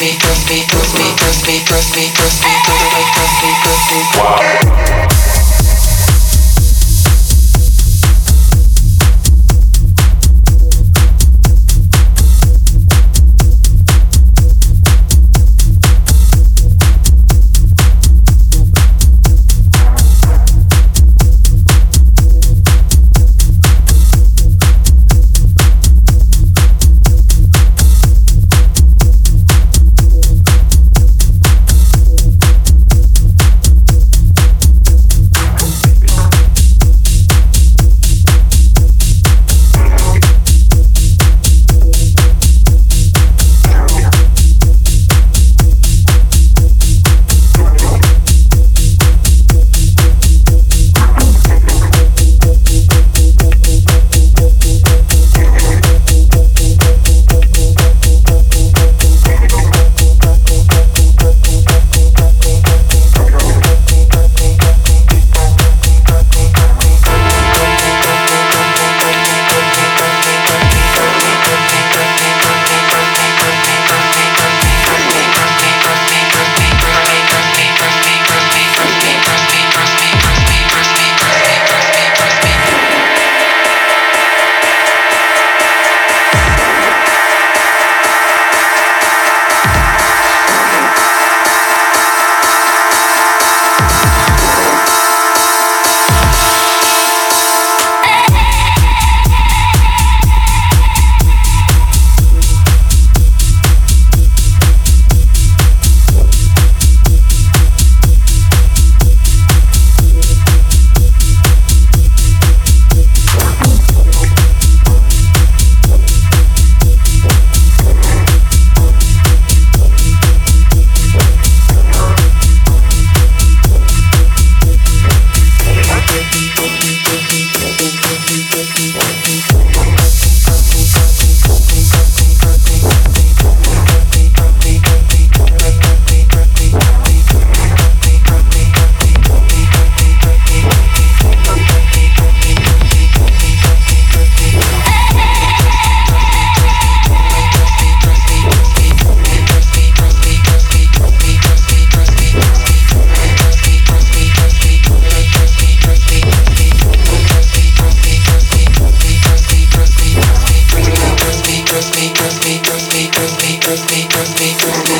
baby. Just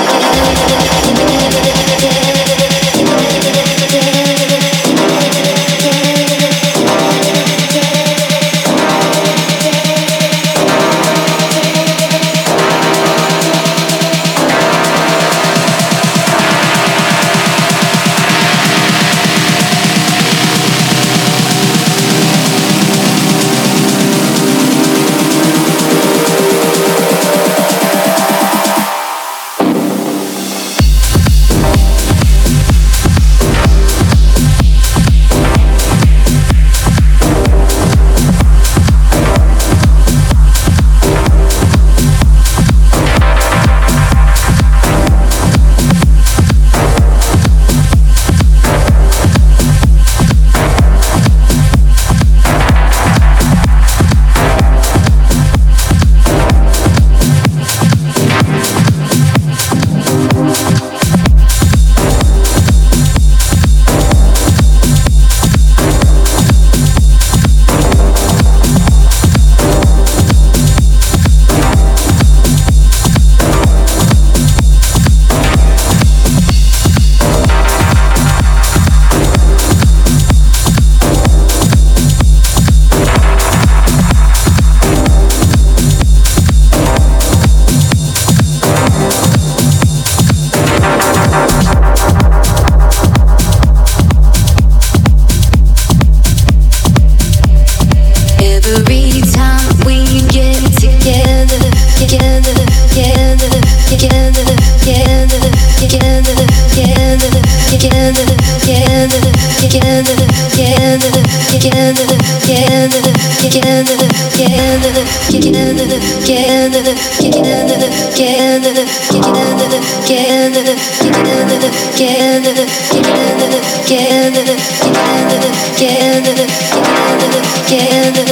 together, together, together, together, together.